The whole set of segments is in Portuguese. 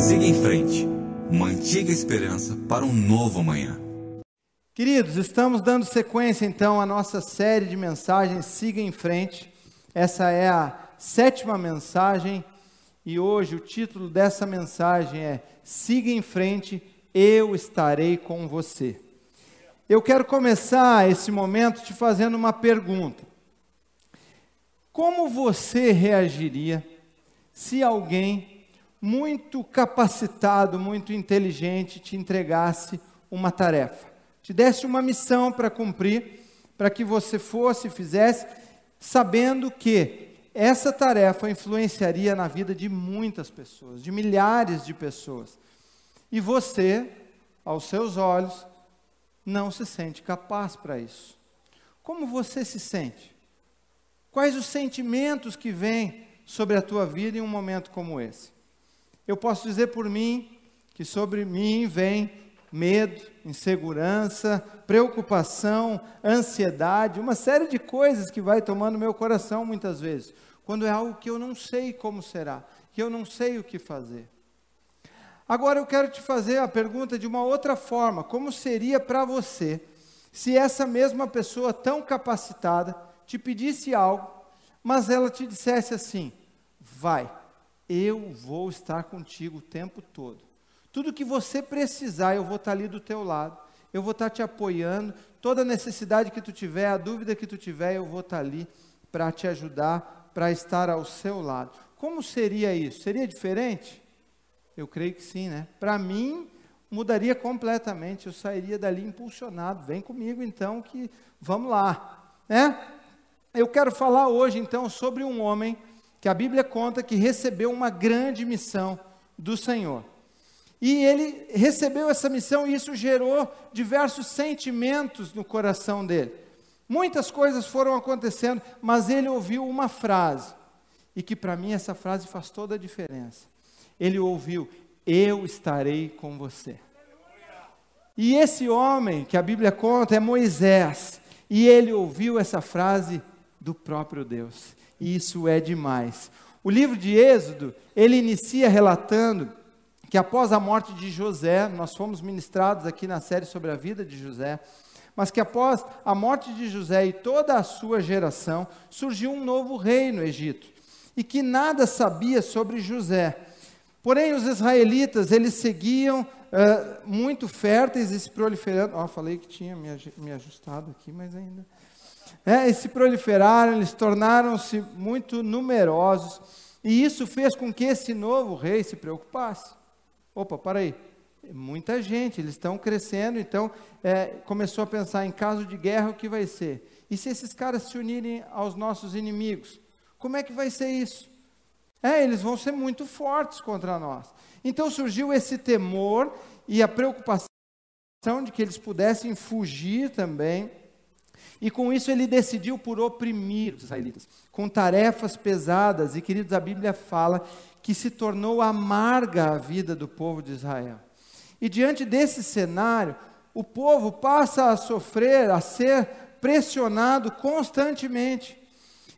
Siga em frente. Mantiga a esperança para um novo amanhã. Queridos, estamos dando sequência então à nossa série de mensagens Siga em Frente. Essa é a sétima mensagem e hoje o título dessa mensagem é Siga em Frente, eu estarei com você. Eu quero começar esse momento te fazendo uma pergunta. Como você reagiria se alguém muito capacitado, muito inteligente te entregasse uma tarefa? te desse uma missão para cumprir, para que você fosse e fizesse, sabendo que essa tarefa influenciaria na vida de muitas pessoas, de milhares de pessoas. E você, aos seus olhos, não se sente capaz para isso. Como você se sente? Quais os sentimentos que vêm sobre a tua vida em um momento como esse? Eu posso dizer por mim que sobre mim vem medo, insegurança, preocupação, ansiedade, uma série de coisas que vai tomando meu coração muitas vezes, quando é algo que eu não sei como será, que eu não sei o que fazer. Agora eu quero te fazer a pergunta de uma outra forma: como seria para você se essa mesma pessoa tão capacitada te pedisse algo, mas ela te dissesse assim: vai, eu vou estar contigo o tempo todo. Tudo que você precisar, eu vou estar ali do teu lado. Eu vou estar te apoiando. Toda necessidade que tu tiver, a dúvida que tu tiver, eu vou estar ali para te ajudar, para estar ao seu lado. Como seria isso? Seria diferente? Eu creio que sim, né? Para mim, mudaria completamente. Eu sairia dali impulsionado. Vem comigo então que vamos lá, né? Eu quero falar hoje então sobre um homem que a Bíblia conta que recebeu uma grande missão do Senhor. E ele recebeu essa missão e isso gerou diversos sentimentos no coração dele. Muitas coisas foram acontecendo, mas ele ouviu uma frase, e que para mim essa frase faz toda a diferença. Ele ouviu: Eu estarei com você. E esse homem que a Bíblia conta é Moisés, e ele ouviu essa frase do próprio Deus. E isso é demais. O livro de Êxodo, ele inicia relatando que após a morte de José, nós fomos ministrados aqui na série sobre a vida de José, mas que após a morte de José e toda a sua geração, surgiu um novo rei no Egito, e que nada sabia sobre José. Porém, os israelitas, eles seguiam uh, muito férteis e se proliferando. Ó, oh, falei que tinha me, me ajustado aqui, mas ainda. É, e se proliferaram, eles tornaram-se muito numerosos, e isso fez com que esse novo rei se preocupasse. Opa, para aí. Muita gente, eles estão crescendo, então é, começou a pensar em caso de guerra o que vai ser. E se esses caras se unirem aos nossos inimigos? Como é que vai ser isso? É, eles vão ser muito fortes contra nós. Então surgiu esse temor e a preocupação de que eles pudessem fugir também. E com isso ele decidiu por oprimir os israelitas, com tarefas pesadas. E queridos, a Bíblia fala que se tornou amarga a vida do povo de Israel. E diante desse cenário, o povo passa a sofrer, a ser pressionado constantemente.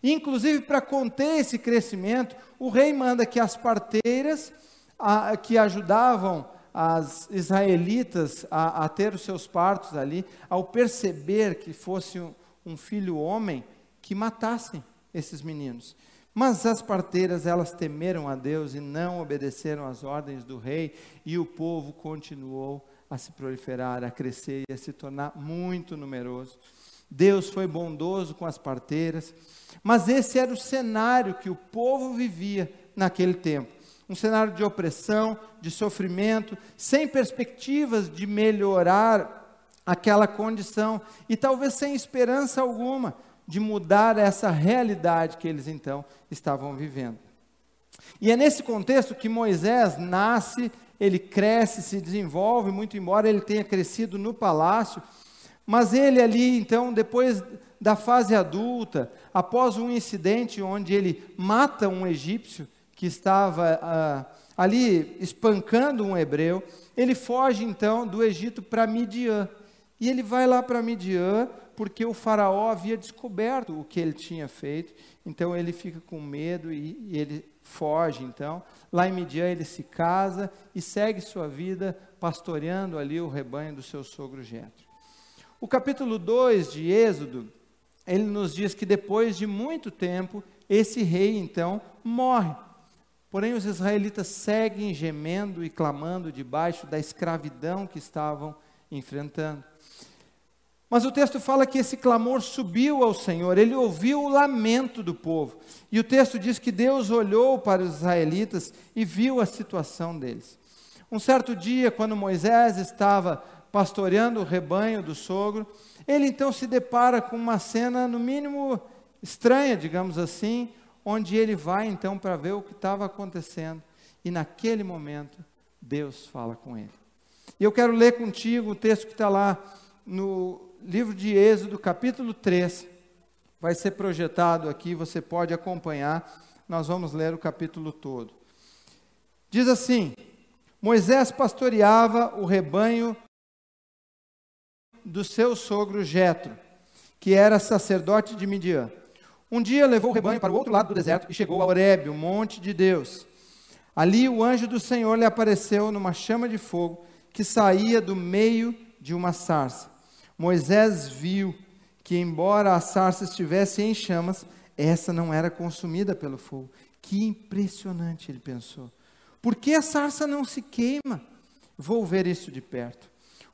Inclusive, para conter esse crescimento, o rei manda que as parteiras a, que ajudavam as israelitas a, a, ter os seus partos ali, ao perceber que fosse um, um filho homem, que matassem esses meninos. Mas as parteiras, elas temeram a Deus e não obedeceram às ordens do rei, e o povo continuou a se proliferar, a crescer e a se tornar muito numeroso. Deus foi bondoso com as parteiras, mas esse era o cenário que o povo vivia naquele tempo. Um cenário de opressão, de sofrimento, sem perspectivas de melhorar aquela condição e talvez sem esperança alguma de mudar essa realidade que eles então estavam vivendo. E é nesse contexto que Moisés nasce, ele cresce, se desenvolve, muito embora ele tenha crescido no palácio, mas ele ali, então, depois da fase adulta, após um incidente onde ele mata um egípcio que estava ah, ali espancando um hebreu, ele foge então do Egito para Midian. E ele vai lá para Midian, porque o faraó havia descoberto o que ele tinha feito, então ele fica com medo e, e ele foge. Então, lá em Midian ele se casa e segue sua vida pastoreando ali o rebanho do seu sogro Jetro. O capítulo 2 de Êxodo, ele nos diz que depois de muito tempo, esse rei então morre. Porém, os israelitas seguem gemendo e clamando debaixo da escravidão que estavam enfrentando. Mas o texto fala que esse clamor subiu ao Senhor, ele ouviu o lamento do povo. E o texto diz que Deus olhou para os israelitas e viu a situação deles. Um certo dia, quando Moisés estava pastoreando o rebanho do sogro, ele então se depara com uma cena, no mínimo estranha, digamos assim, onde ele vai então para ver o que estava acontecendo. E naquele momento, Deus fala com ele. E eu quero ler contigo o texto que está lá no livro de Êxodo, capítulo 3. Vai ser projetado aqui, você pode acompanhar. Nós vamos ler o capítulo todo. Diz assim: Moisés pastoreava o rebanho do seu sogro Jetro, que era sacerdote de Midian. Um dia levou o rebanho para o outro lado do deserto e chegou a Horebe, o monte de Deus. Ali o anjo do Senhor lhe apareceu numa chama de fogo que saía do meio de uma sarça. Moisés viu que, embora a sarça estivesse em chamas, essa não era consumida pelo fogo. Que impressionante, ele pensou. Por que a sarça não se queima? Vou ver isso de perto.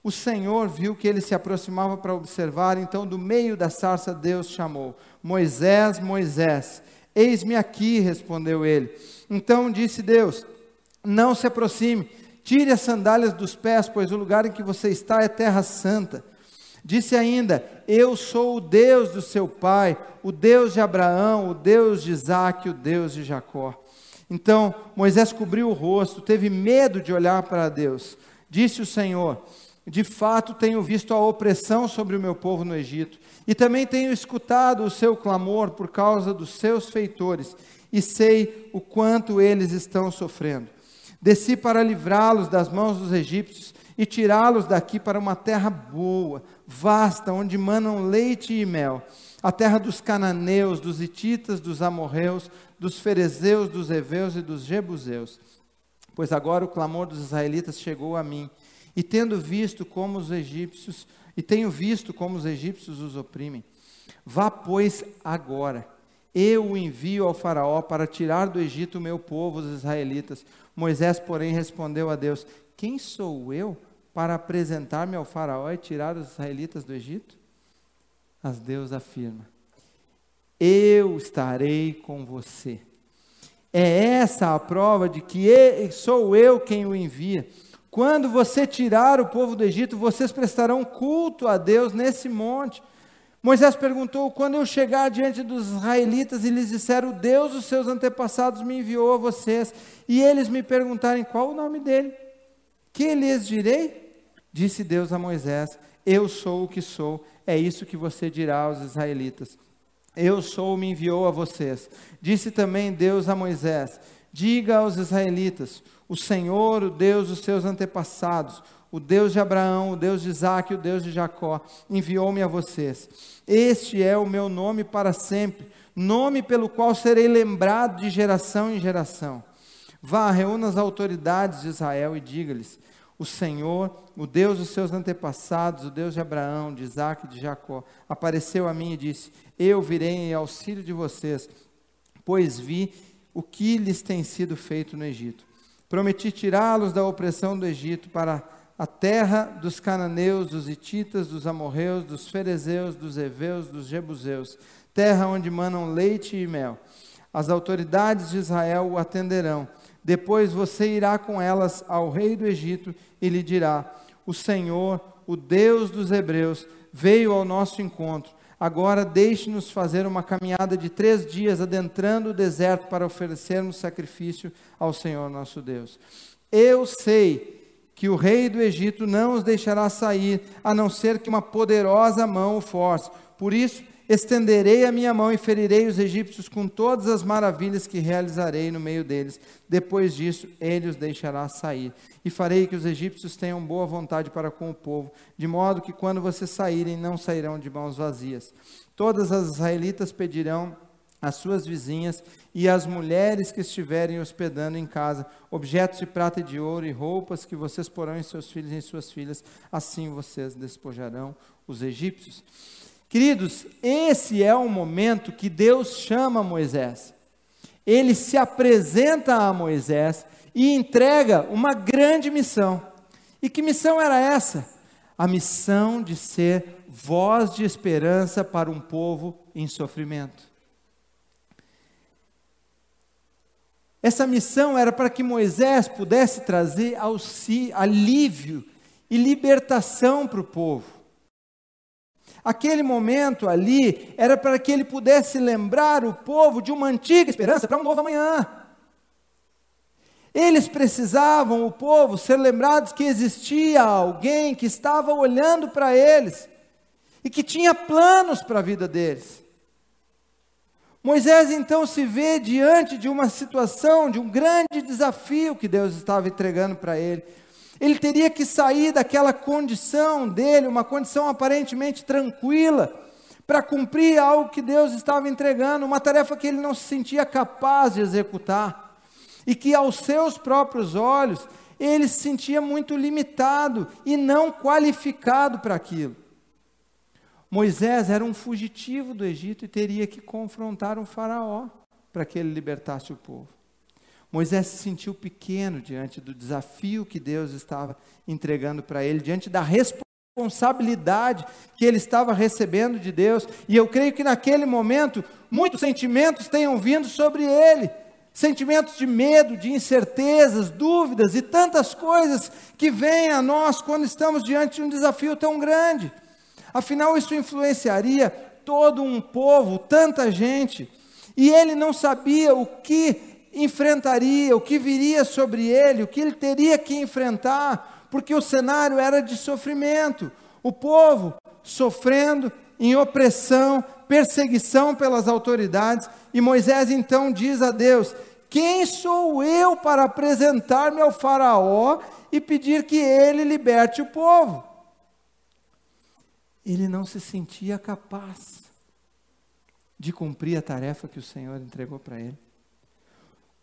O Senhor viu que ele se aproximava para observar, então do meio da sarça Deus chamou: Moisés, Moisés. Eis-me aqui, respondeu ele. Então disse Deus: Não se aproxime, tire as sandálias dos pés, pois o lugar em que você está é terra santa. Disse ainda: Eu sou o Deus do seu pai, o Deus de Abraão, o Deus de Isaac, o Deus de Jacó. Então Moisés cobriu o rosto, teve medo de olhar para Deus. Disse o Senhor: De fato tenho visto a opressão sobre o meu povo no Egito, e também tenho escutado o seu clamor por causa dos seus feitores, e sei o quanto eles estão sofrendo. Desci para livrá-los das mãos dos egípcios e tirá-los daqui para uma terra boa, vasta, onde manam leite e mel, a terra dos cananeus, dos hititas, dos amorreus, dos ferezeus, dos heveus e dos jebuseus. Pois agora o clamor dos israelitas chegou a mim, e tendo visto como os egípcios, e tenho visto como os egípcios os oprimem. Vá, pois, agora. Eu o envio ao Faraó para tirar do Egito o meu povo, os israelitas. Moisés, porém, respondeu a Deus: Quem sou eu para apresentar-me ao Faraó e tirar os israelitas do Egito? Mas Deus afirma: Eu estarei com você. É essa a prova de que sou eu quem o envia. Quando você tirar o povo do Egito, vocês prestarão culto a Deus nesse monte. Moisés perguntou: quando eu chegar diante dos israelitas e lhes disser, o Deus dos seus antepassados me enviou a vocês, e eles me perguntarem qual o nome dele, que lhes direi? Disse Deus a Moisés: Eu sou o que sou, é isso que você dirá aos israelitas. Eu sou, me enviou a vocês. Disse também Deus a Moisés: Diga aos israelitas: O Senhor, o Deus dos seus antepassados, o Deus de Abraão, o Deus de Isaac, o Deus de Jacó, enviou-me a vocês. Este é o meu nome para sempre, nome pelo qual serei lembrado de geração em geração. Vá, reúna as autoridades de Israel e diga-lhes: o Senhor, o Deus dos seus antepassados, o Deus de Abraão, de Isaac e de Jacó, apareceu a mim e disse: Eu virei em auxílio de vocês, pois vi o que lhes tem sido feito no Egito. Prometi tirá-los da opressão do Egito para a terra dos cananeus, dos hititas, dos amorreus, dos ferezeus, dos heveus, dos jebuseus, terra onde manam leite e mel. As autoridades de Israel o atenderão depois você irá com elas ao rei do Egito e lhe dirá: O Senhor, o Deus dos Hebreus, veio ao nosso encontro. Agora deixe-nos fazer uma caminhada de três dias adentrando o deserto para oferecermos sacrifício ao Senhor nosso Deus. Eu sei que o rei do Egito não os deixará sair, a não ser que uma poderosa mão o force. Por isso, estenderei a minha mão e ferirei os egípcios com todas as maravilhas que realizarei no meio deles. Depois disso, ele os deixará sair. E farei que os egípcios tenham boa vontade para com o povo, de modo que quando vocês saírem, não sairão de mãos vazias. Todas as israelitas pedirão às suas vizinhas e às mulheres que estiverem hospedando em casa, objetos de prata e de ouro e roupas que vocês porão em seus filhos e em suas filhas, assim vocês despojarão os egípcios. Queridos, esse é o momento que Deus chama Moisés. Ele se apresenta a Moisés e entrega uma grande missão. E que missão era essa? A missão de ser voz de esperança para um povo em sofrimento. Essa missão era para que Moisés pudesse trazer alívio e libertação para o povo. Aquele momento ali era para que ele pudesse lembrar o povo de uma antiga esperança para um novo amanhã. Eles precisavam, o povo, ser lembrados que existia alguém que estava olhando para eles e que tinha planos para a vida deles. Moisés então se vê diante de uma situação, de um grande desafio que Deus estava entregando para ele. Ele teria que sair daquela condição dele, uma condição aparentemente tranquila, para cumprir algo que Deus estava entregando, uma tarefa que ele não se sentia capaz de executar, e que aos seus próprios olhos ele se sentia muito limitado e não qualificado para aquilo. Moisés era um fugitivo do Egito e teria que confrontar um faraó para que ele libertasse o povo. Moisés se sentiu pequeno diante do desafio que Deus estava entregando para ele, diante da responsabilidade que ele estava recebendo de Deus. E eu creio que naquele momento muitos sentimentos tenham vindo sobre ele. Sentimentos de medo, de incertezas, dúvidas e tantas coisas que vêm a nós quando estamos diante de um desafio tão grande. Afinal, isso influenciaria todo um povo, tanta gente, e ele não sabia o que enfrentaria, o que viria sobre ele, o que ele teria que enfrentar, porque o cenário era de sofrimento. O povo sofrendo em opressão, perseguição pelas autoridades, e Moisés então diz a Deus: Quem sou eu para apresentar-me ao Faraó e pedir que ele liberte o povo? Ele não se sentia capaz de cumprir a tarefa que o Senhor entregou para ele.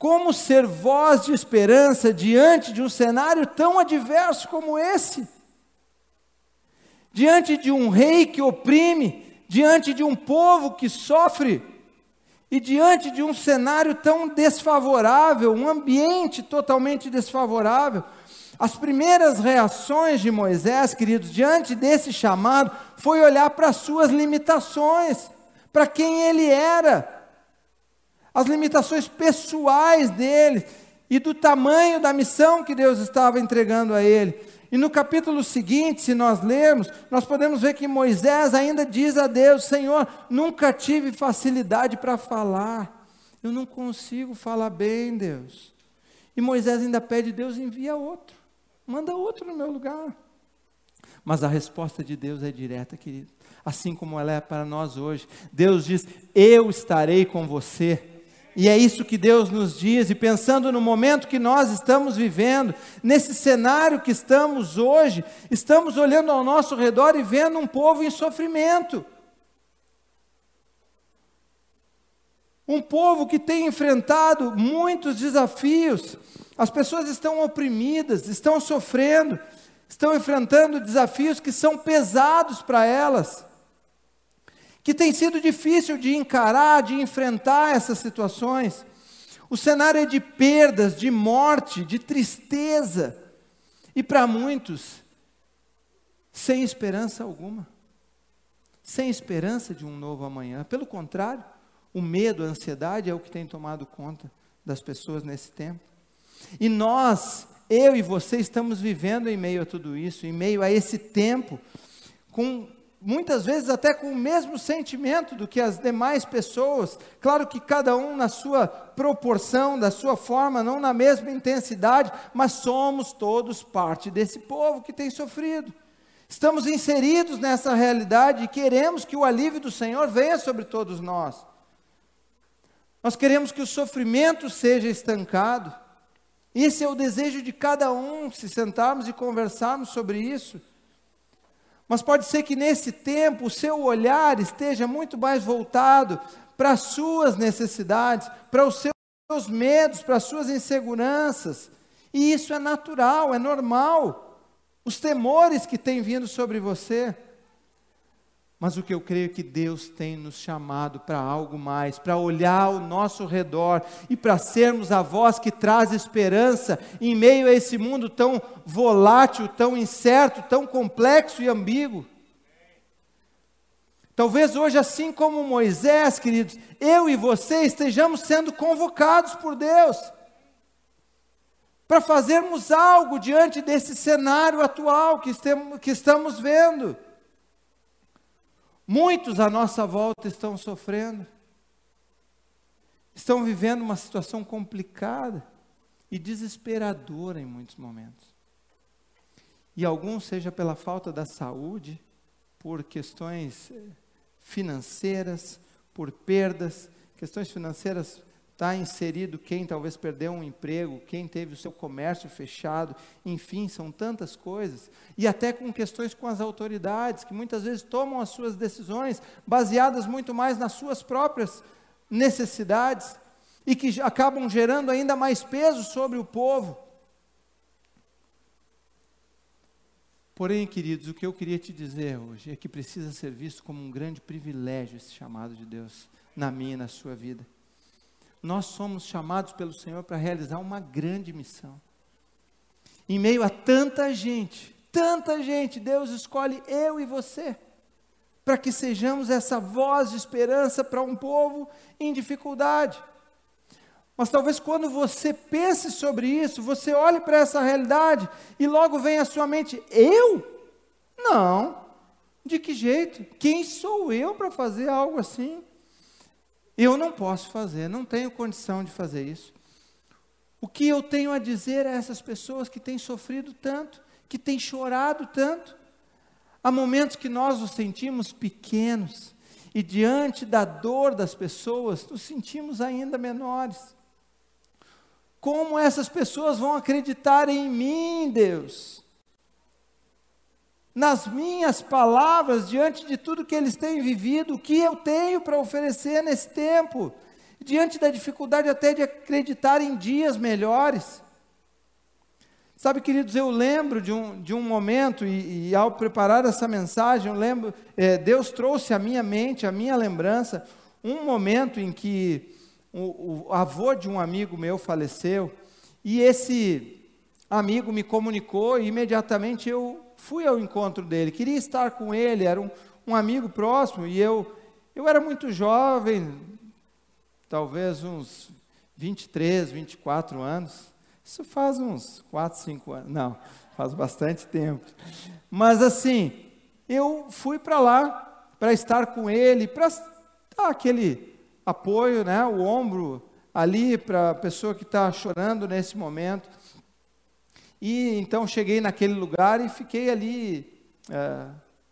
Como ser voz de esperança diante de um cenário tão adverso como esse? Diante de um rei que oprime, diante de um povo que sofre, e diante de um cenário tão desfavorável, um ambiente totalmente desfavorável, as primeiras reações de Moisés, queridos, diante desse chamado, foi olhar para as suas limitações, para quem ele era, as limitações pessoais dele e do tamanho da missão que Deus estava entregando a ele. E no capítulo seguinte, se nós lermos, nós podemos ver que Moisés ainda diz a Deus: Senhor, nunca tive facilidade para falar, eu não consigo falar bem, Deus. E Moisés ainda pede: Deus envia outro, manda outro no meu lugar. Mas a resposta de Deus é direta, querido, assim como ela é para nós hoje. Deus diz: Eu estarei com você e é isso que Deus nos diz, e pensando no momento que nós estamos vivendo, nesse cenário que estamos hoje, estamos olhando ao nosso redor e vendo um povo em sofrimento. Um povo que tem enfrentado muitos desafios, as pessoas estão oprimidas, estão sofrendo, estão enfrentando desafios que são pesados para elas que tem sido difícil de encarar, de enfrentar essas situações. O cenário é de perdas, de morte, de tristeza. E para muitos, sem esperança alguma. Sem esperança de um novo amanhã. Pelo contrário, o medo, a ansiedade é o que tem tomado conta das pessoas nesse tempo. E nós, eu e você, estamos vivendo em meio a tudo isso, em meio a esse tempo, com muitas vezes até com o mesmo sentimento do que as demais pessoas, claro que cada um na sua proporção, da sua forma, não na mesma intensidade, mas somos todos parte desse povo que tem sofrido. Estamos inseridos nessa realidade e queremos que o alívio do Senhor venha sobre todos nós. Nós queremos que o sofrimento seja estancado. Esse é o desejo de cada um, se sentarmos e conversarmos sobre isso. Mas pode ser que nesse tempo o seu olhar esteja muito mais voltado para as suas necessidades, para os seus medos, para as suas inseguranças. E isso é natural, é normal. Os temores que têm vindo sobre você. Mas o que eu creio é que Deus tem nos chamado para algo mais, para olhar ao nosso redor e para sermos a voz que traz esperança em meio a esse mundo tão volátil, tão incerto, tão complexo e ambíguo. Talvez hoje, assim como Moisés, queridos, eu e você estejamos sendo convocados por Deus para fazermos algo diante desse cenário atual que estamos vendo. Muitos à nossa volta estão sofrendo, estão vivendo uma situação complicada e desesperadora em muitos momentos. E alguns, seja pela falta da saúde, por questões eh, financeiras, por perdas, questões financeiras está inserido quem talvez perdeu um emprego, quem teve o seu comércio fechado, enfim, são tantas coisas. E até com questões com as autoridades, que muitas vezes tomam as suas decisões baseadas muito mais nas suas próprias necessidades e que acabam gerando ainda mais peso sobre o povo. Porém, queridos, o que eu queria te dizer hoje é que precisa ser visto como um grande privilégio esse chamado de Deus na minha e na sua vida nós somos chamados pelo Senhor para realizar uma grande missão. Em meio a tanta gente, tanta gente, Deus escolhe eu e você, para que sejamos essa voz de esperança para um povo em dificuldade. Mas talvez quando você pense sobre isso, você olhe para essa realidade e logo vem à sua mente: eu? Não. De que jeito? Quem sou eu para fazer algo assim? Eu não posso fazer, não tenho condição de fazer isso. O que eu tenho a dizer a essas pessoas que têm sofrido tanto, que têm chorado tanto? Há momentos que nós nos sentimos pequenos e diante da dor das pessoas nos sentimos ainda menores. Como essas pessoas vão acreditar em mim, Deus? Nas minhas palavras, diante de tudo que eles têm vivido, o que eu tenho para oferecer nesse tempo, diante da dificuldade até de acreditar em dias melhores. Sabe, queridos, eu lembro de um, de um momento, e, e ao preparar essa mensagem, eu lembro, é, Deus trouxe à minha mente, à minha lembrança, um momento em que o, o avô de um amigo meu faleceu, e esse amigo me comunicou, e imediatamente eu fui ao encontro dele, queria estar com ele, era um, um amigo próximo, e eu, eu era muito jovem, talvez uns 23, 24 anos. Isso faz uns 4, 5 anos. Não, faz bastante tempo. Mas assim, eu fui para lá para estar com ele, para dar aquele apoio, né, o ombro ali para a pessoa que está chorando nesse momento. E então cheguei naquele lugar e fiquei ali, é,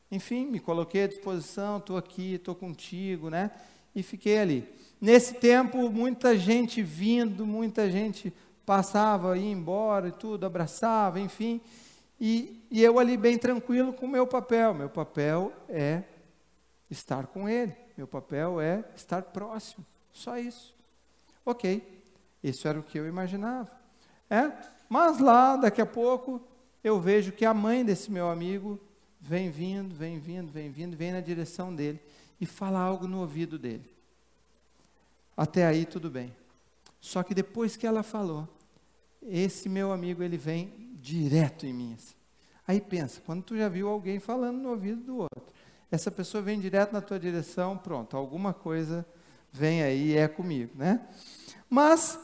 enfim, me coloquei à disposição, estou aqui, estou contigo, né? E fiquei ali. Nesse tempo, muita gente vindo, muita gente passava, ia embora e tudo, abraçava, enfim. E, e eu ali bem tranquilo com o meu papel. Meu papel é estar com ele. Meu papel é estar próximo. Só isso. Ok. Isso era o que eu imaginava. É? Mas lá, daqui a pouco, eu vejo que a mãe desse meu amigo vem vindo, vem vindo, vem vindo, vem na direção dele e fala algo no ouvido dele. Até aí tudo bem. Só que depois que ela falou, esse meu amigo ele vem direto em mim. Assim. Aí pensa, quando tu já viu alguém falando no ouvido do outro, essa pessoa vem direto na tua direção, pronto, alguma coisa vem aí é comigo, né? Mas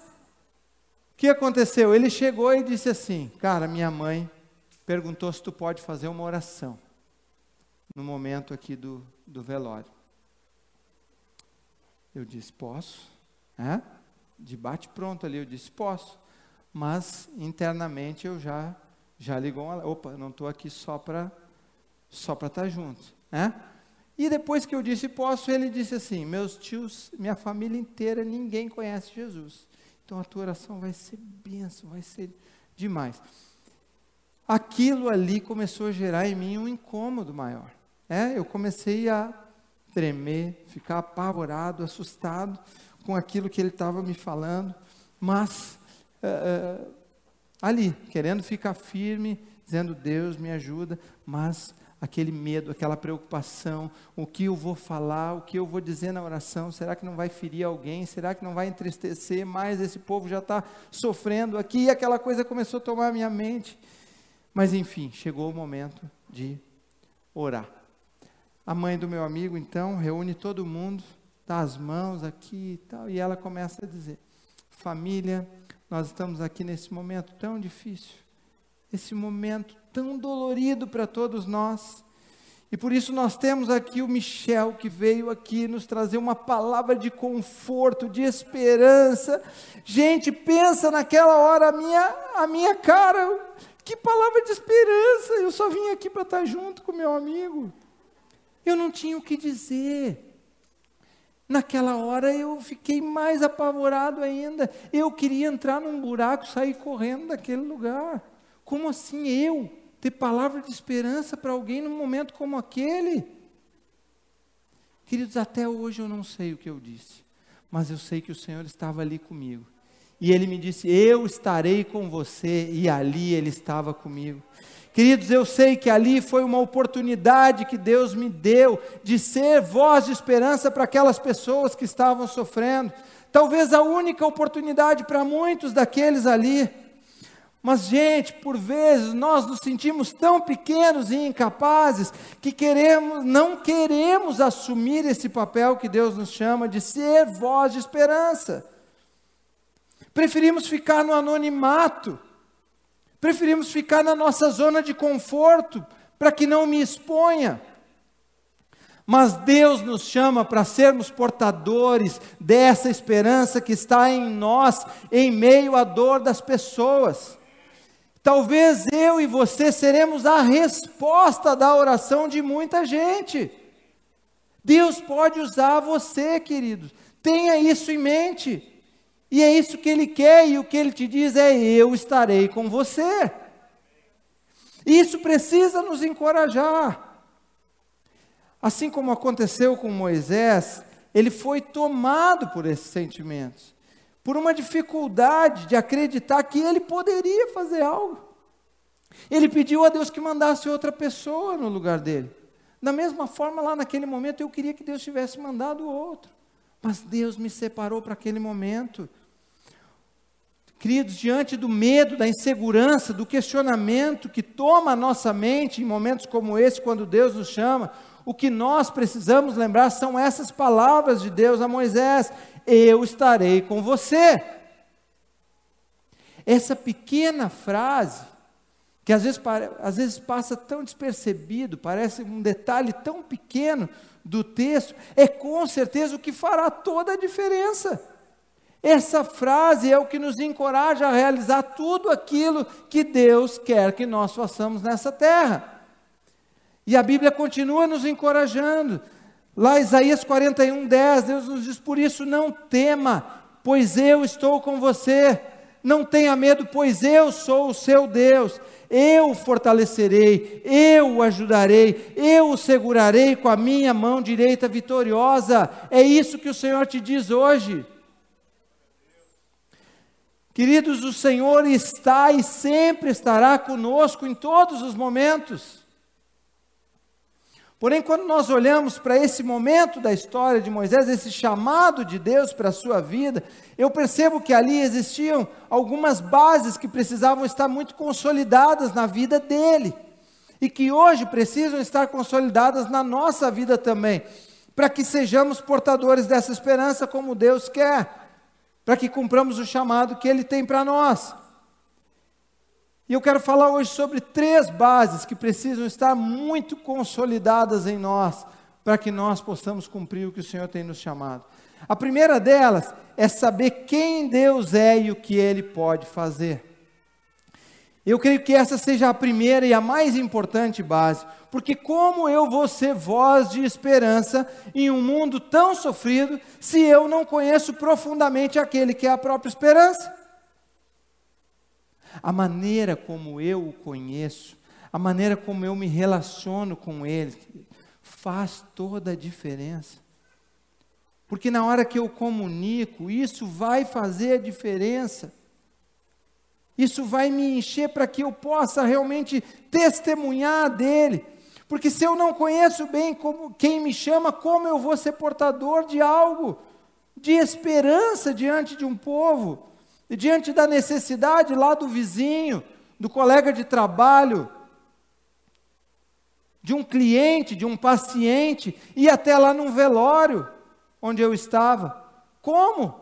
que aconteceu? Ele chegou e disse assim: Cara, minha mãe perguntou se tu pode fazer uma oração no momento aqui do, do velório. Eu disse: Posso. É? De bate pronto ali, eu disse: Posso. Mas internamente eu já já ligou uma. Opa, não estou aqui só para só estar junto, né? E depois que eu disse posso, ele disse assim: meus tios, minha família inteira, ninguém conhece Jesus. Então a tua oração vai ser benção, vai ser demais. Aquilo ali começou a gerar em mim um incômodo maior. É, eu comecei a tremer, ficar apavorado, assustado com aquilo que ele estava me falando, mas uh, ali, querendo ficar firme, dizendo: Deus me ajuda, mas aquele medo, aquela preocupação, o que eu vou falar, o que eu vou dizer na oração, será que não vai ferir alguém? Será que não vai entristecer mais? Esse povo já está sofrendo aqui, e aquela coisa começou a tomar a minha mente. Mas enfim, chegou o momento de orar. A mãe do meu amigo, então, reúne todo mundo, dá as mãos aqui e tal, e ela começa a dizer: Família, nós estamos aqui nesse momento tão difícil, esse momento tão dolorido para todos nós. E por isso nós temos aqui o Michel que veio aqui nos trazer uma palavra de conforto, de esperança. Gente, pensa naquela hora a minha a minha cara, que palavra de esperança. Eu só vim aqui para estar junto com meu amigo. Eu não tinha o que dizer. Naquela hora eu fiquei mais apavorado ainda. Eu queria entrar num buraco, sair correndo daquele lugar. Como assim eu? Ter palavra de esperança para alguém num momento como aquele. Queridos, até hoje eu não sei o que eu disse, mas eu sei que o Senhor estava ali comigo. E ele me disse: Eu estarei com você, e ali ele estava comigo. Queridos, eu sei que ali foi uma oportunidade que Deus me deu de ser voz de esperança para aquelas pessoas que estavam sofrendo. Talvez a única oportunidade para muitos daqueles ali. Mas, gente, por vezes nós nos sentimos tão pequenos e incapazes que queremos, não queremos assumir esse papel que Deus nos chama de ser voz de esperança. Preferimos ficar no anonimato, preferimos ficar na nossa zona de conforto, para que não me exponha. Mas Deus nos chama para sermos portadores dessa esperança que está em nós, em meio à dor das pessoas. Talvez eu e você seremos a resposta da oração de muita gente. Deus pode usar você, queridos. Tenha isso em mente. E é isso que Ele quer, e o que Ele te diz é: Eu estarei com você. Isso precisa nos encorajar. Assim como aconteceu com Moisés, ele foi tomado por esses sentimentos por uma dificuldade de acreditar que ele poderia fazer algo. Ele pediu a Deus que mandasse outra pessoa no lugar dele. Da mesma forma, lá naquele momento, eu queria que Deus tivesse mandado outro. Mas Deus me separou para aquele momento. Queridos, diante do medo, da insegurança, do questionamento que toma a nossa mente em momentos como esse, quando Deus nos chama, o que nós precisamos lembrar são essas palavras de Deus a Moisés: Eu estarei com você. Essa pequena frase, que às vezes, às vezes passa tão despercebido, parece um detalhe tão pequeno do texto, é com certeza o que fará toda a diferença. Essa frase é o que nos encoraja a realizar tudo aquilo que Deus quer que nós façamos nessa terra. E a Bíblia continua nos encorajando. Lá Isaías 41, 10, Deus nos diz: Por isso não tema, pois eu estou com você. Não tenha medo, pois eu sou o seu Deus. Eu o fortalecerei, eu o ajudarei, eu o segurarei com a minha mão direita vitoriosa. É isso que o Senhor te diz hoje. Queridos, o Senhor está e sempre estará conosco em todos os momentos. Porém, quando nós olhamos para esse momento da história de Moisés, esse chamado de Deus para a sua vida, eu percebo que ali existiam algumas bases que precisavam estar muito consolidadas na vida dele, e que hoje precisam estar consolidadas na nossa vida também, para que sejamos portadores dessa esperança como Deus quer, para que cumpramos o chamado que ele tem para nós. E eu quero falar hoje sobre três bases que precisam estar muito consolidadas em nós, para que nós possamos cumprir o que o Senhor tem nos chamado. A primeira delas é saber quem Deus é e o que Ele pode fazer. Eu creio que essa seja a primeira e a mais importante base, porque como eu vou ser voz de esperança em um mundo tão sofrido se eu não conheço profundamente aquele que é a própria esperança? A maneira como eu o conheço, a maneira como eu me relaciono com ele, faz toda a diferença. Porque na hora que eu comunico, isso vai fazer a diferença. Isso vai me encher para que eu possa realmente testemunhar dele. Porque se eu não conheço bem como, quem me chama, como eu vou ser portador de algo, de esperança diante de um povo, e diante da necessidade lá do vizinho, do colega de trabalho, de um cliente, de um paciente, e até lá num velório onde eu estava. Como?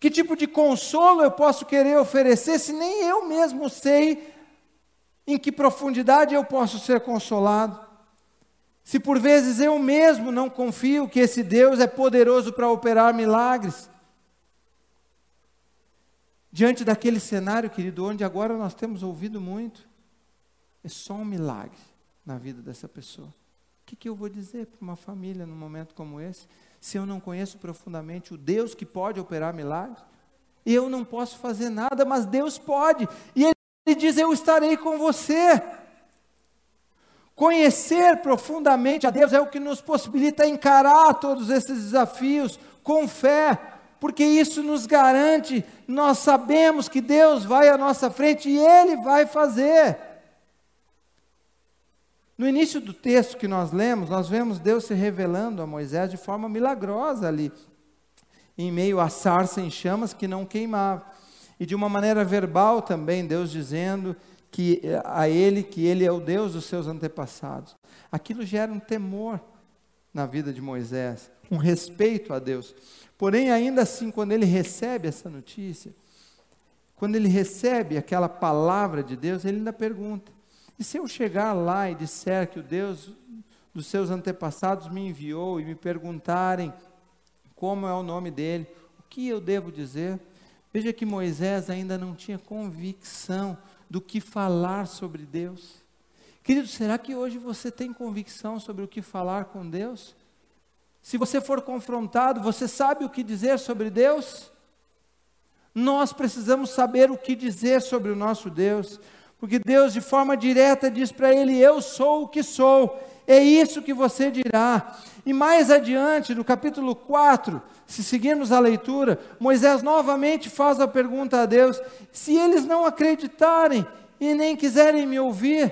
Que tipo de consolo eu posso querer oferecer se nem eu mesmo sei em que profundidade eu posso ser consolado? Se por vezes eu mesmo não confio que esse Deus é poderoso para operar milagres. Diante daquele cenário, querido, onde agora nós temos ouvido muito, é só um milagre na vida dessa pessoa. O que, que eu vou dizer para uma família num momento como esse? se eu não conheço profundamente o Deus que pode operar milagres? Eu não posso fazer nada, mas Deus pode. E Ele diz: Eu estarei com você. Conhecer profundamente a Deus é o que nos possibilita encarar todos esses desafios com fé, porque isso nos garante, nós sabemos que Deus vai à nossa frente e Ele vai fazer. No início do texto que nós lemos, nós vemos Deus se revelando a Moisés de forma milagrosa ali, em meio à sarça em chamas que não queimava. E de uma maneira verbal também, Deus dizendo que a ele que ele é o Deus dos seus antepassados. Aquilo gera um temor na vida de Moisés, um respeito a Deus. Porém, ainda assim, quando ele recebe essa notícia, quando ele recebe aquela palavra de Deus, ele ainda pergunta: e se eu chegar lá e disser que o Deus dos seus antepassados me enviou e me perguntarem como é o nome dele, o que eu devo dizer? Veja que Moisés ainda não tinha convicção do que falar sobre Deus. Querido, será que hoje você tem convicção sobre o que falar com Deus? Se você for confrontado, você sabe o que dizer sobre Deus? Nós precisamos saber o que dizer sobre o nosso Deus. Porque Deus, de forma direta, diz para ele: Eu sou o que sou, é isso que você dirá. E mais adiante, no capítulo 4, se seguirmos a leitura, Moisés novamente faz a pergunta a Deus: Se eles não acreditarem e nem quiserem me ouvir,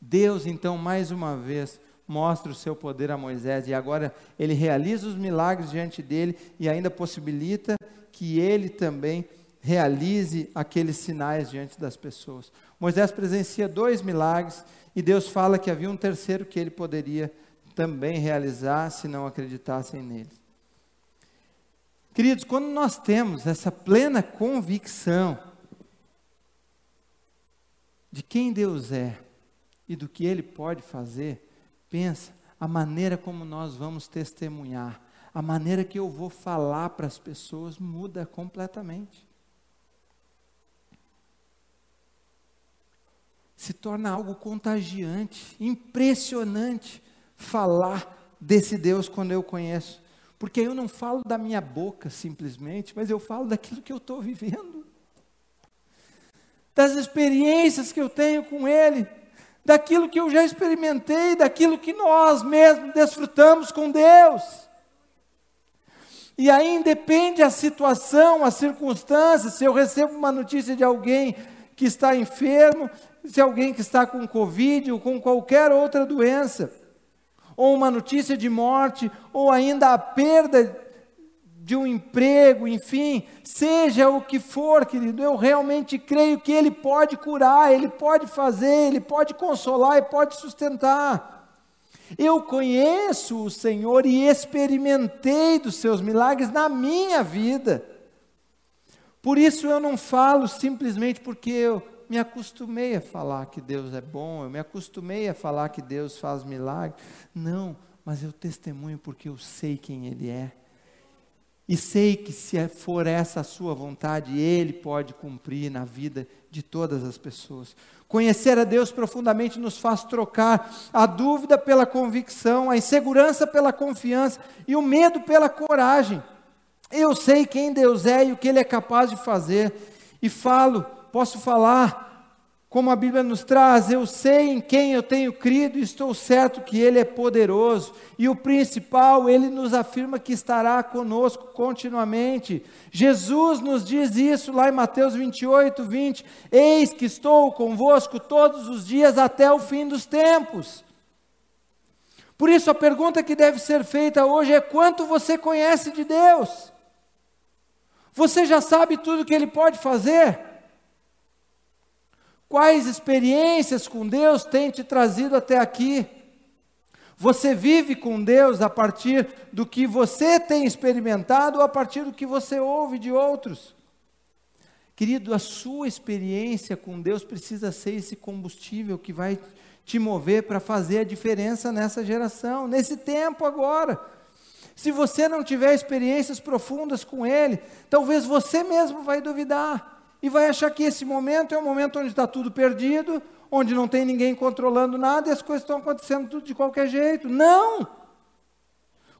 Deus então mais uma vez mostra o seu poder a Moisés e agora ele realiza os milagres diante dele e ainda possibilita que ele também realize aqueles sinais diante das pessoas. Moisés presencia dois milagres e Deus fala que havia um terceiro que ele poderia também realizar se não acreditassem nele. Queridos, quando nós temos essa plena convicção de quem Deus é e do que Ele pode fazer, pensa a maneira como nós vamos testemunhar, a maneira que eu vou falar para as pessoas muda completamente. se torna algo contagiante, impressionante falar desse Deus quando eu conheço. Porque eu não falo da minha boca simplesmente, mas eu falo daquilo que eu estou vivendo, das experiências que eu tenho com Ele, daquilo que eu já experimentei, daquilo que nós mesmos desfrutamos com Deus. E aí independe a situação, a circunstância, se eu recebo uma notícia de alguém que está enfermo, se alguém que está com Covid ou com qualquer outra doença, ou uma notícia de morte, ou ainda a perda de um emprego, enfim, seja o que for, querido, eu realmente creio que Ele pode curar, Ele pode fazer, Ele pode consolar e pode sustentar. Eu conheço o Senhor e experimentei dos seus milagres na minha vida. Por isso eu não falo simplesmente porque eu me acostumei a falar que Deus é bom, eu me acostumei a falar que Deus faz milagre. Não, mas eu testemunho porque eu sei quem Ele é. E sei que se for essa a sua vontade, Ele pode cumprir na vida de todas as pessoas. Conhecer a Deus profundamente nos faz trocar a dúvida pela convicção, a insegurança pela confiança e o medo pela coragem. Eu sei quem Deus é e o que Ele é capaz de fazer, e falo, posso falar como a Bíblia nos traz, eu sei em quem eu tenho crido e estou certo que Ele é poderoso. E o principal, Ele nos afirma que estará conosco continuamente. Jesus nos diz isso lá em Mateus 28, 20: Eis que estou convosco todos os dias até o fim dos tempos. Por isso, a pergunta que deve ser feita hoje é: quanto você conhece de Deus? Você já sabe tudo que Ele pode fazer? Quais experiências com Deus tem te trazido até aqui? Você vive com Deus a partir do que você tem experimentado ou a partir do que você ouve de outros? Querido, a sua experiência com Deus precisa ser esse combustível que vai te mover para fazer a diferença nessa geração, nesse tempo agora. Se você não tiver experiências profundas com Ele, talvez você mesmo vai duvidar e vai achar que esse momento é um momento onde está tudo perdido, onde não tem ninguém controlando nada e as coisas estão acontecendo tudo de qualquer jeito. Não!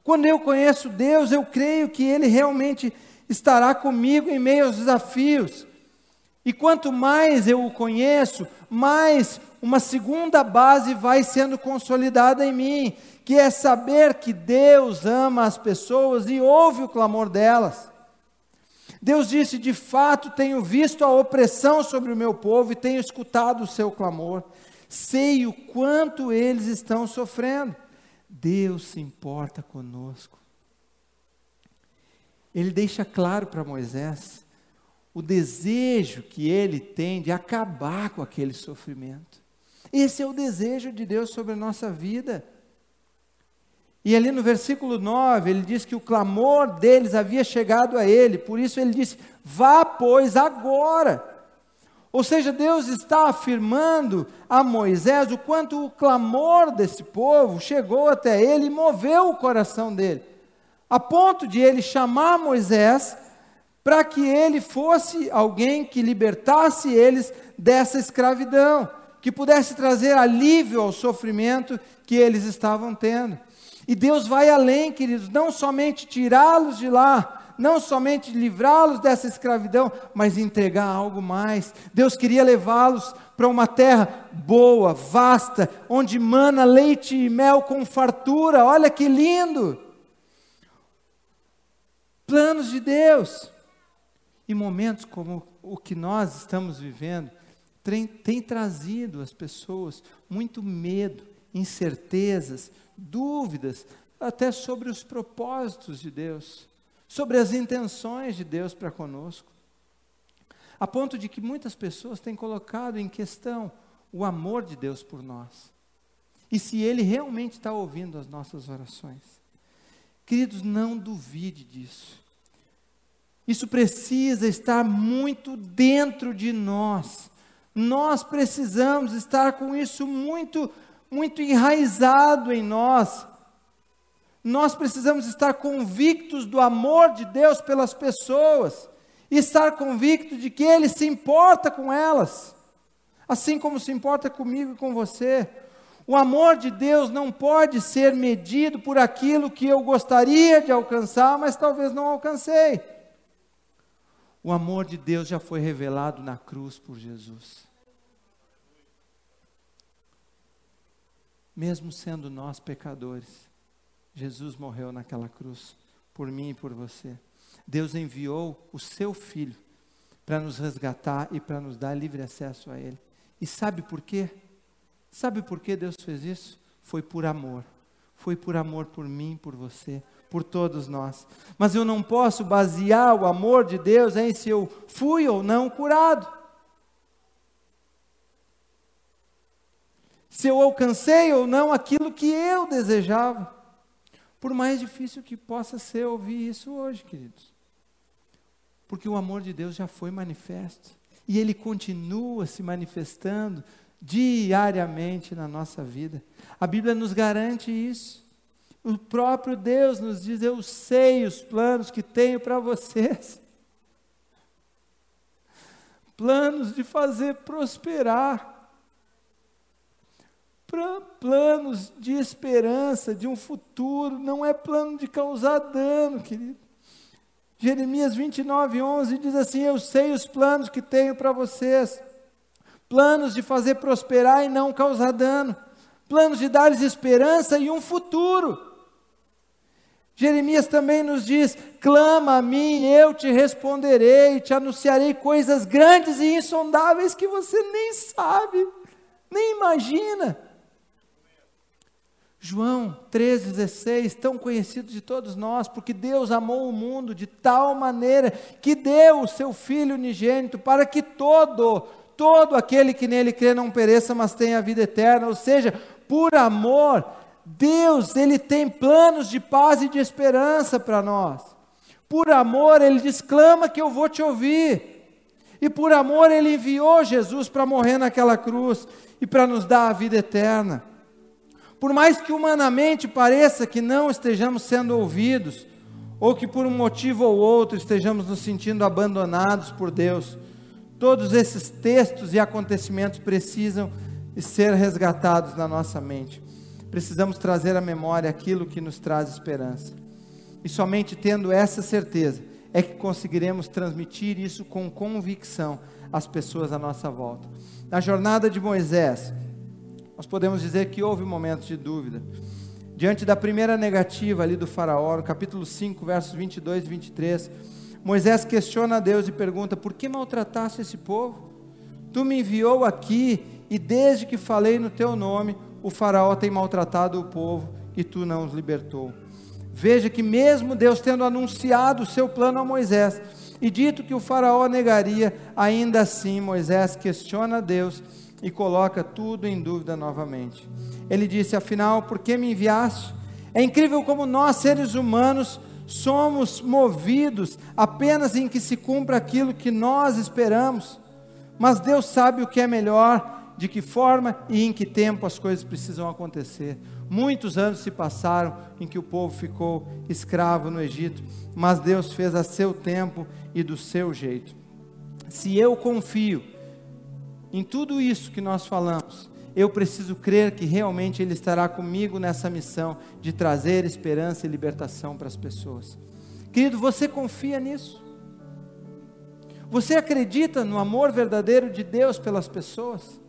Quando eu conheço Deus, eu creio que Ele realmente estará comigo em meio aos desafios. E quanto mais eu o conheço, mais uma segunda base vai sendo consolidada em mim, que é saber que Deus ama as pessoas e ouve o clamor delas. Deus disse: De fato, tenho visto a opressão sobre o meu povo e tenho escutado o seu clamor. Sei o quanto eles estão sofrendo. Deus se importa conosco. Ele deixa claro para Moisés o desejo que ele tem de acabar com aquele sofrimento. Esse é o desejo de Deus sobre a nossa vida. E ali no versículo 9, ele diz que o clamor deles havia chegado a ele, por isso ele disse: Vá, pois, agora. Ou seja, Deus está afirmando a Moisés o quanto o clamor desse povo chegou até ele e moveu o coração dele, a ponto de ele chamar Moisés para que ele fosse alguém que libertasse eles dessa escravidão, que pudesse trazer alívio ao sofrimento que eles estavam tendo. E Deus vai além, queridos, não somente tirá-los de lá, não somente livrá-los dessa escravidão, mas entregar algo mais. Deus queria levá-los para uma terra boa, vasta, onde mana leite e mel com fartura. Olha que lindo! Planos de Deus. E momentos como o que nós estamos vivendo tem, tem trazido às pessoas muito medo, incertezas, dúvidas até sobre os propósitos de Deus, sobre as intenções de Deus para conosco. A ponto de que muitas pessoas têm colocado em questão o amor de Deus por nós. E se Ele realmente está ouvindo as nossas orações. Queridos, não duvide disso. Isso precisa estar muito dentro de nós. Nós precisamos estar com isso muito muito enraizado em nós. Nós precisamos estar convictos do amor de Deus pelas pessoas, e estar convicto de que Ele se importa com elas, assim como se importa comigo e com você. O amor de Deus não pode ser medido por aquilo que eu gostaria de alcançar, mas talvez não alcancei. O amor de Deus já foi revelado na cruz por Jesus. Mesmo sendo nós pecadores, Jesus morreu naquela cruz por mim e por você. Deus enviou o seu filho para nos resgatar e para nos dar livre acesso a ele. E sabe por quê? Sabe por que Deus fez isso? Foi por amor. Foi por amor por mim, por você, por todos nós. Mas eu não posso basear o amor de Deus em se eu fui ou não curado. Se eu alcancei ou não aquilo que eu desejava. Por mais difícil que possa ser ouvir isso hoje, queridos. Porque o amor de Deus já foi manifesto. E ele continua se manifestando diariamente na nossa vida. A Bíblia nos garante isso. O próprio Deus nos diz: Eu sei os planos que tenho para vocês. Planos de fazer prosperar. Planos de esperança, de um futuro, não é plano de causar dano, querido. Jeremias 29, 11 diz assim: Eu sei os planos que tenho para vocês, planos de fazer prosperar e não causar dano, planos de dar-lhes esperança e um futuro. Jeremias também nos diz: clama a mim, eu te responderei, te anunciarei coisas grandes e insondáveis que você nem sabe, nem imagina. João 3,16, tão conhecido de todos nós, porque Deus amou o mundo de tal maneira que deu o seu Filho unigênito para que todo, todo aquele que nele crê não pereça, mas tenha a vida eterna. Ou seja, por amor, Deus, Ele tem planos de paz e de esperança para nós. Por amor, Ele diz: clama que eu vou te ouvir. E por amor, Ele enviou Jesus para morrer naquela cruz e para nos dar a vida eterna. Por mais que humanamente pareça que não estejamos sendo ouvidos, ou que por um motivo ou outro estejamos nos sentindo abandonados por Deus, todos esses textos e acontecimentos precisam ser resgatados na nossa mente precisamos trazer à memória aquilo que nos traz esperança. E somente tendo essa certeza é que conseguiremos transmitir isso com convicção às pessoas à nossa volta. Na jornada de Moisés, nós podemos dizer que houve momentos de dúvida. Diante da primeira negativa ali do faraó, no capítulo 5, versos 22 e 23, Moisés questiona a Deus e pergunta: Por que maltrataste esse povo? Tu me enviou aqui e desde que falei no teu nome, o Faraó tem maltratado o povo e tu não os libertou. Veja que, mesmo Deus tendo anunciado o seu plano a Moisés e dito que o Faraó negaria, ainda assim Moisés questiona Deus e coloca tudo em dúvida novamente. Ele disse: Afinal, por que me enviaste? É incrível como nós, seres humanos, somos movidos apenas em que se cumpra aquilo que nós esperamos, mas Deus sabe o que é melhor de que forma e em que tempo as coisas precisam acontecer. Muitos anos se passaram em que o povo ficou escravo no Egito, mas Deus fez a seu tempo e do seu jeito. Se eu confio em tudo isso que nós falamos, eu preciso crer que realmente Ele estará comigo nessa missão de trazer esperança e libertação para as pessoas. Querido, você confia nisso? Você acredita no amor verdadeiro de Deus pelas pessoas?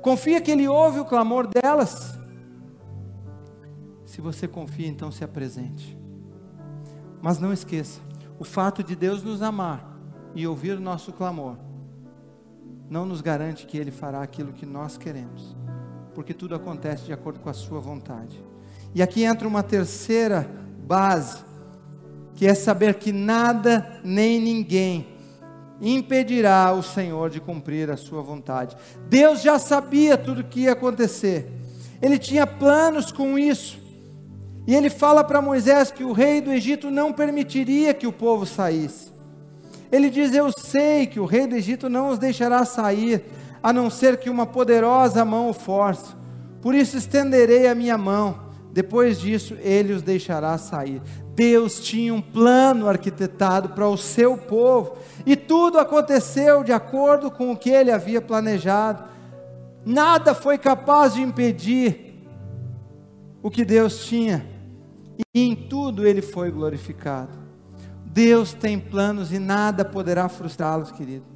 Confia que Ele ouve o clamor delas. Se você confia, então se apresente. Mas não esqueça: o fato de Deus nos amar e ouvir o nosso clamor, não nos garante que Ele fará aquilo que nós queremos, porque tudo acontece de acordo com a Sua vontade. E aqui entra uma terceira base, que é saber que nada nem ninguém impedirá o Senhor de cumprir a sua vontade. Deus já sabia tudo o que ia acontecer. Ele tinha planos com isso. E ele fala para Moisés que o rei do Egito não permitiria que o povo saísse. Ele diz: Eu sei que o rei do Egito não os deixará sair, a não ser que uma poderosa mão o force. Por isso estenderei a minha mão. Depois disso, ele os deixará sair. Deus tinha um plano arquitetado para o seu povo, e tudo aconteceu de acordo com o que ele havia planejado. Nada foi capaz de impedir o que Deus tinha, e em tudo ele foi glorificado. Deus tem planos e nada poderá frustrá-los, querido.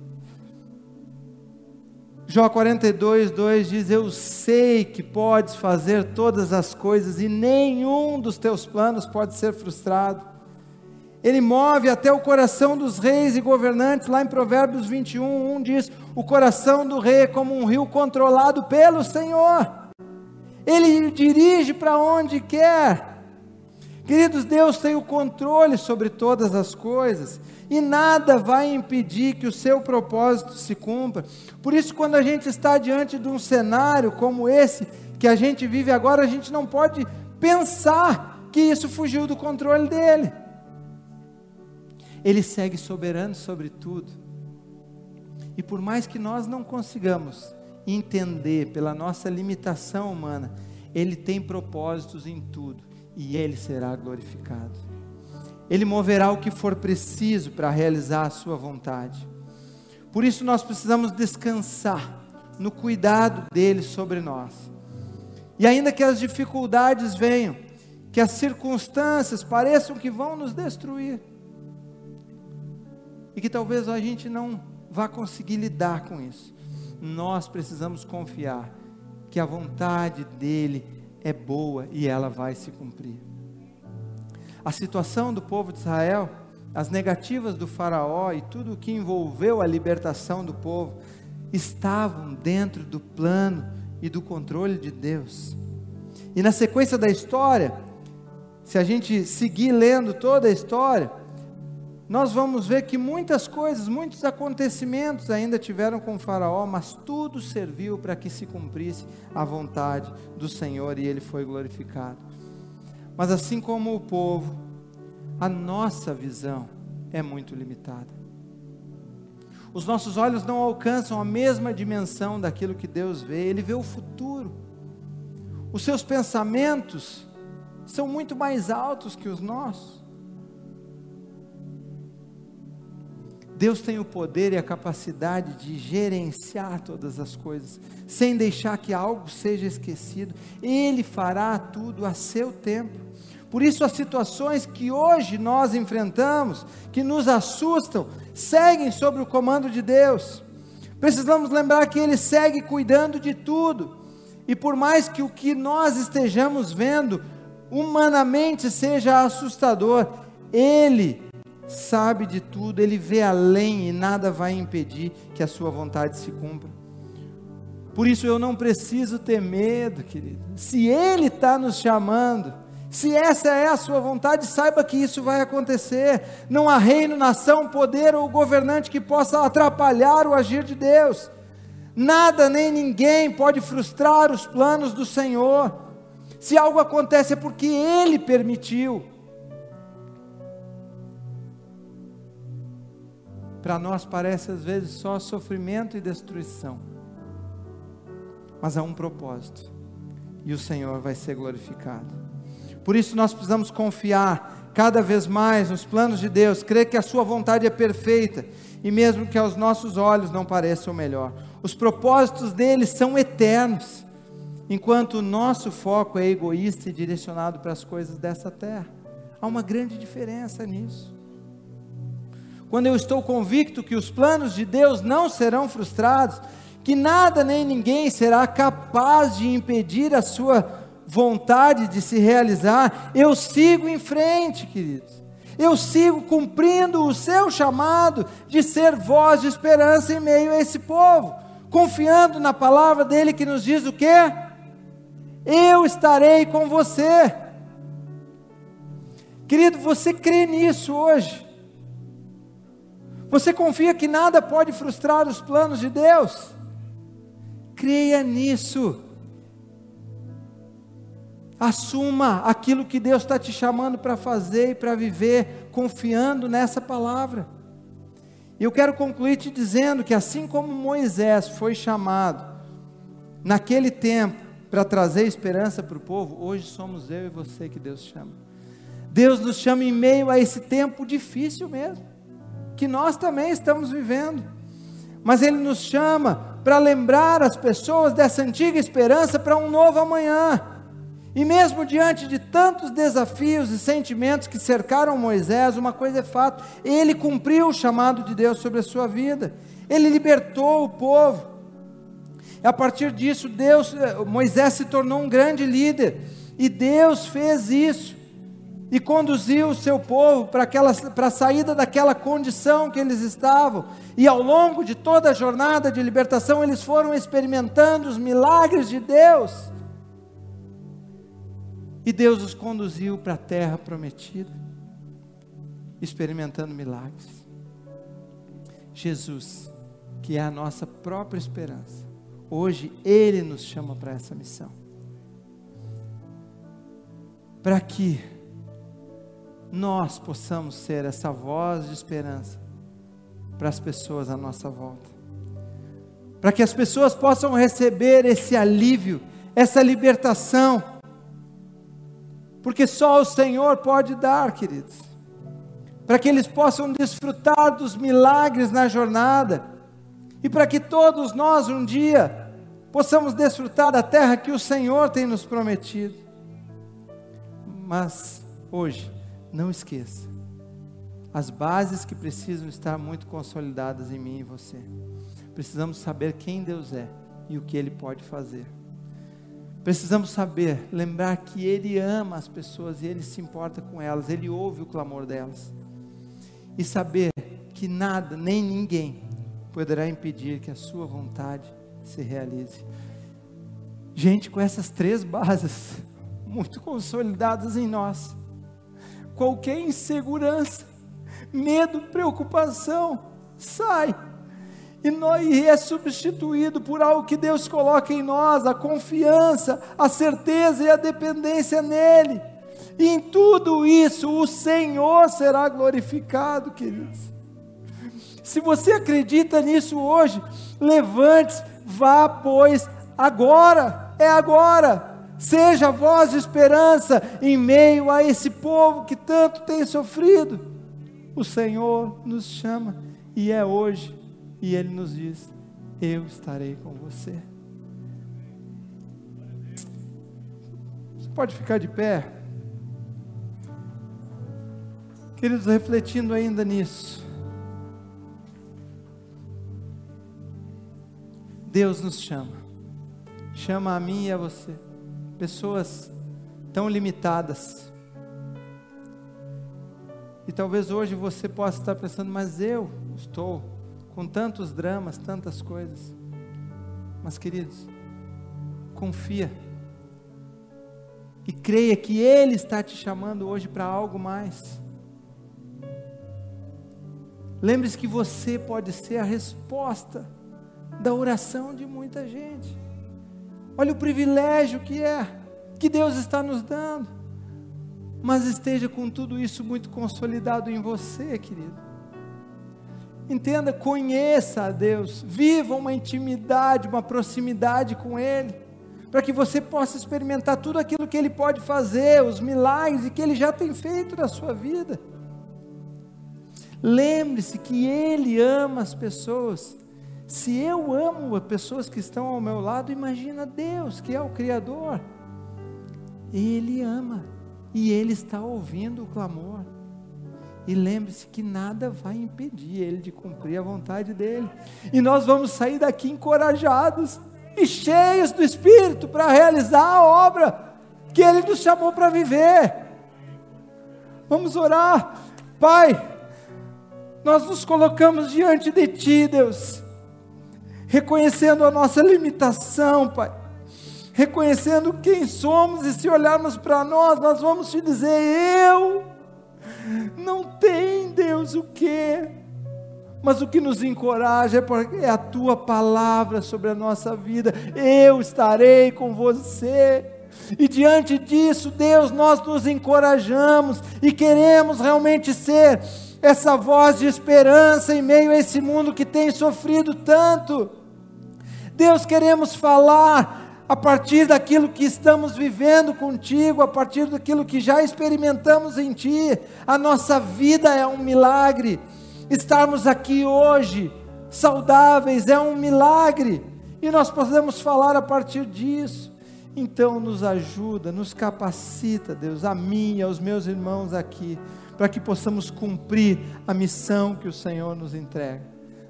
Jó 42, 2 diz: Eu sei que podes fazer todas as coisas e nenhum dos teus planos pode ser frustrado. Ele move até o coração dos reis e governantes, lá em Provérbios 21, 1 diz: O coração do rei é como um rio controlado pelo Senhor, ele dirige para onde quer. Queridos, Deus tem o controle sobre todas as coisas e nada vai impedir que o seu propósito se cumpra. Por isso, quando a gente está diante de um cenário como esse que a gente vive agora, a gente não pode pensar que isso fugiu do controle dele. Ele segue soberano sobre tudo. E por mais que nós não consigamos entender pela nossa limitação humana, Ele tem propósitos em tudo e ele será glorificado. Ele moverá o que for preciso para realizar a sua vontade. Por isso nós precisamos descansar no cuidado dele sobre nós. E ainda que as dificuldades venham, que as circunstâncias pareçam que vão nos destruir, e que talvez a gente não vá conseguir lidar com isso, nós precisamos confiar que a vontade dele é boa e ela vai se cumprir. A situação do povo de Israel, as negativas do Faraó e tudo o que envolveu a libertação do povo, estavam dentro do plano e do controle de Deus. E na sequência da história, se a gente seguir lendo toda a história, nós vamos ver que muitas coisas, muitos acontecimentos ainda tiveram com Faraó, mas tudo serviu para que se cumprisse a vontade do Senhor e ele foi glorificado. Mas assim como o povo, a nossa visão é muito limitada. Os nossos olhos não alcançam a mesma dimensão daquilo que Deus vê, Ele vê o futuro. Os seus pensamentos são muito mais altos que os nossos. Deus tem o poder e a capacidade de gerenciar todas as coisas, sem deixar que algo seja esquecido. Ele fará tudo a seu tempo. Por isso, as situações que hoje nós enfrentamos, que nos assustam, seguem sob o comando de Deus. Precisamos lembrar que Ele segue cuidando de tudo, e por mais que o que nós estejamos vendo humanamente seja assustador, Ele sabe de tudo, Ele vê além e nada vai impedir que a Sua vontade se cumpra. Por isso eu não preciso ter medo, querido. Se Ele está nos chamando, se essa é a sua vontade, saiba que isso vai acontecer. Não há reino, nação, poder ou governante que possa atrapalhar o agir de Deus. Nada nem ninguém pode frustrar os planos do Senhor. Se algo acontece é porque Ele permitiu. Para nós parece às vezes só sofrimento e destruição, mas há um propósito, e o Senhor vai ser glorificado. Por isso nós precisamos confiar cada vez mais nos planos de Deus, crer que a Sua vontade é perfeita, e mesmo que aos nossos olhos não pareça o melhor, os propósitos dele são eternos, enquanto o nosso foco é egoísta e direcionado para as coisas dessa terra. Há uma grande diferença nisso. Quando eu estou convicto que os planos de Deus não serão frustrados, que nada nem ninguém será capaz de impedir a sua vontade de se realizar, eu sigo em frente, queridos. Eu sigo cumprindo o seu chamado de ser voz de esperança em meio a esse povo, confiando na palavra dele que nos diz o quê? Eu estarei com você. Querido, você crê nisso hoje? Você confia que nada pode frustrar os planos de Deus? Creia nisso. Assuma aquilo que Deus está te chamando para fazer e para viver, confiando nessa palavra. E eu quero concluir te dizendo que, assim como Moisés foi chamado naquele tempo para trazer esperança para o povo, hoje somos eu e você que Deus chama. Deus nos chama em meio a esse tempo difícil mesmo, que nós também estamos vivendo, mas Ele nos chama para lembrar as pessoas dessa antiga esperança para um novo amanhã. E mesmo diante de tantos desafios e sentimentos que cercaram Moisés, uma coisa é fato: ele cumpriu o chamado de Deus sobre a sua vida, ele libertou o povo. E a partir disso, Deus, eh, Moisés se tornou um grande líder, e Deus fez isso, e conduziu o seu povo para, aquela, para a saída daquela condição que eles estavam, e ao longo de toda a jornada de libertação, eles foram experimentando os milagres de Deus. E Deus os conduziu para a terra prometida, experimentando milagres. Jesus, que é a nossa própria esperança, hoje Ele nos chama para essa missão. Para que nós possamos ser essa voz de esperança para as pessoas à nossa volta. Para que as pessoas possam receber esse alívio essa libertação, porque só o Senhor pode dar, queridos, para que eles possam desfrutar dos milagres na jornada e para que todos nós um dia possamos desfrutar da terra que o Senhor tem nos prometido. Mas hoje, não esqueça, as bases que precisam estar muito consolidadas em mim e você. Precisamos saber quem Deus é e o que Ele pode fazer. Precisamos saber, lembrar que Ele ama as pessoas e Ele se importa com elas, Ele ouve o clamor delas. E saber que nada, nem ninguém, poderá impedir que a Sua vontade se realize. Gente, com essas três bases muito consolidadas em nós, qualquer insegurança, medo, preocupação, sai. E, nós, e é substituído por algo que Deus coloca em nós, a confiança, a certeza e a dependência nele. E em tudo isso o Senhor será glorificado, queridos. Se você acredita nisso hoje, levante-se, vá, pois, agora, é agora. Seja a voz de esperança em meio a esse povo que tanto tem sofrido. O Senhor nos chama e é hoje, e Ele nos diz: Eu estarei com você. Você pode ficar de pé, queridos, refletindo ainda nisso. Deus nos chama, chama a mim e a você, pessoas tão limitadas, e talvez hoje você possa estar pensando, mas eu estou com tantos dramas, tantas coisas. Mas queridos, confia. E creia que Ele está te chamando hoje para algo mais. Lembre-se que você pode ser a resposta da oração de muita gente. Olha o privilégio que é, que Deus está nos dando mas esteja com tudo isso muito consolidado em você, querido. Entenda, conheça a Deus, viva uma intimidade, uma proximidade com Ele, para que você possa experimentar tudo aquilo que Ele pode fazer, os milagres e que Ele já tem feito na sua vida. Lembre-se que Ele ama as pessoas. Se eu amo as pessoas que estão ao meu lado, imagina Deus, que é o Criador. Ele ama e Ele está ouvindo o clamor. E lembre-se que nada vai impedir Ele de cumprir a vontade dEle. E nós vamos sair daqui encorajados e cheios do Espírito para realizar a obra que Ele nos chamou para viver. Vamos orar, Pai. Nós nos colocamos diante de Ti, Deus, reconhecendo a nossa limitação, Pai reconhecendo quem somos, e se olharmos para nós, nós vamos te dizer: Eu não tem Deus o que, mas o que nos encoraja é, é a tua palavra sobre a nossa vida. Eu estarei com você. E diante disso, Deus, nós nos encorajamos e queremos realmente ser essa voz de esperança em meio a esse mundo que tem sofrido tanto. Deus, queremos falar a partir daquilo que estamos vivendo contigo, a partir daquilo que já experimentamos em Ti. A nossa vida é um milagre. Estarmos aqui hoje, saudáveis, é um milagre. E nós podemos falar a partir disso. Então, nos ajuda, nos capacita, Deus, a mim e aos meus irmãos aqui, para que possamos cumprir a missão que o Senhor nos entrega.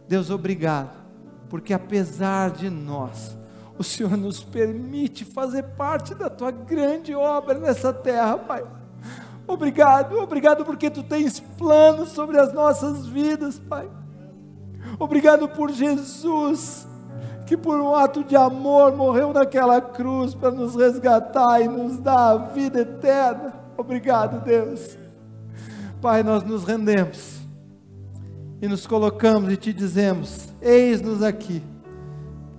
Deus, obrigado, porque apesar de nós, o Senhor nos permite fazer parte da tua grande obra nessa terra, Pai. Obrigado, obrigado porque tu tens planos sobre as nossas vidas, Pai. Obrigado por Jesus, que por um ato de amor morreu naquela cruz para nos resgatar e nos dar a vida eterna. Obrigado, Deus. Pai, nós nos rendemos e nos colocamos e te dizemos: Eis-nos aqui.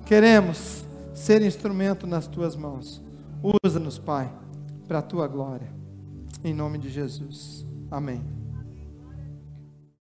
Queremos ser instrumento nas tuas mãos. Usa-nos, Pai, para a tua glória. Em nome de Jesus. Amém.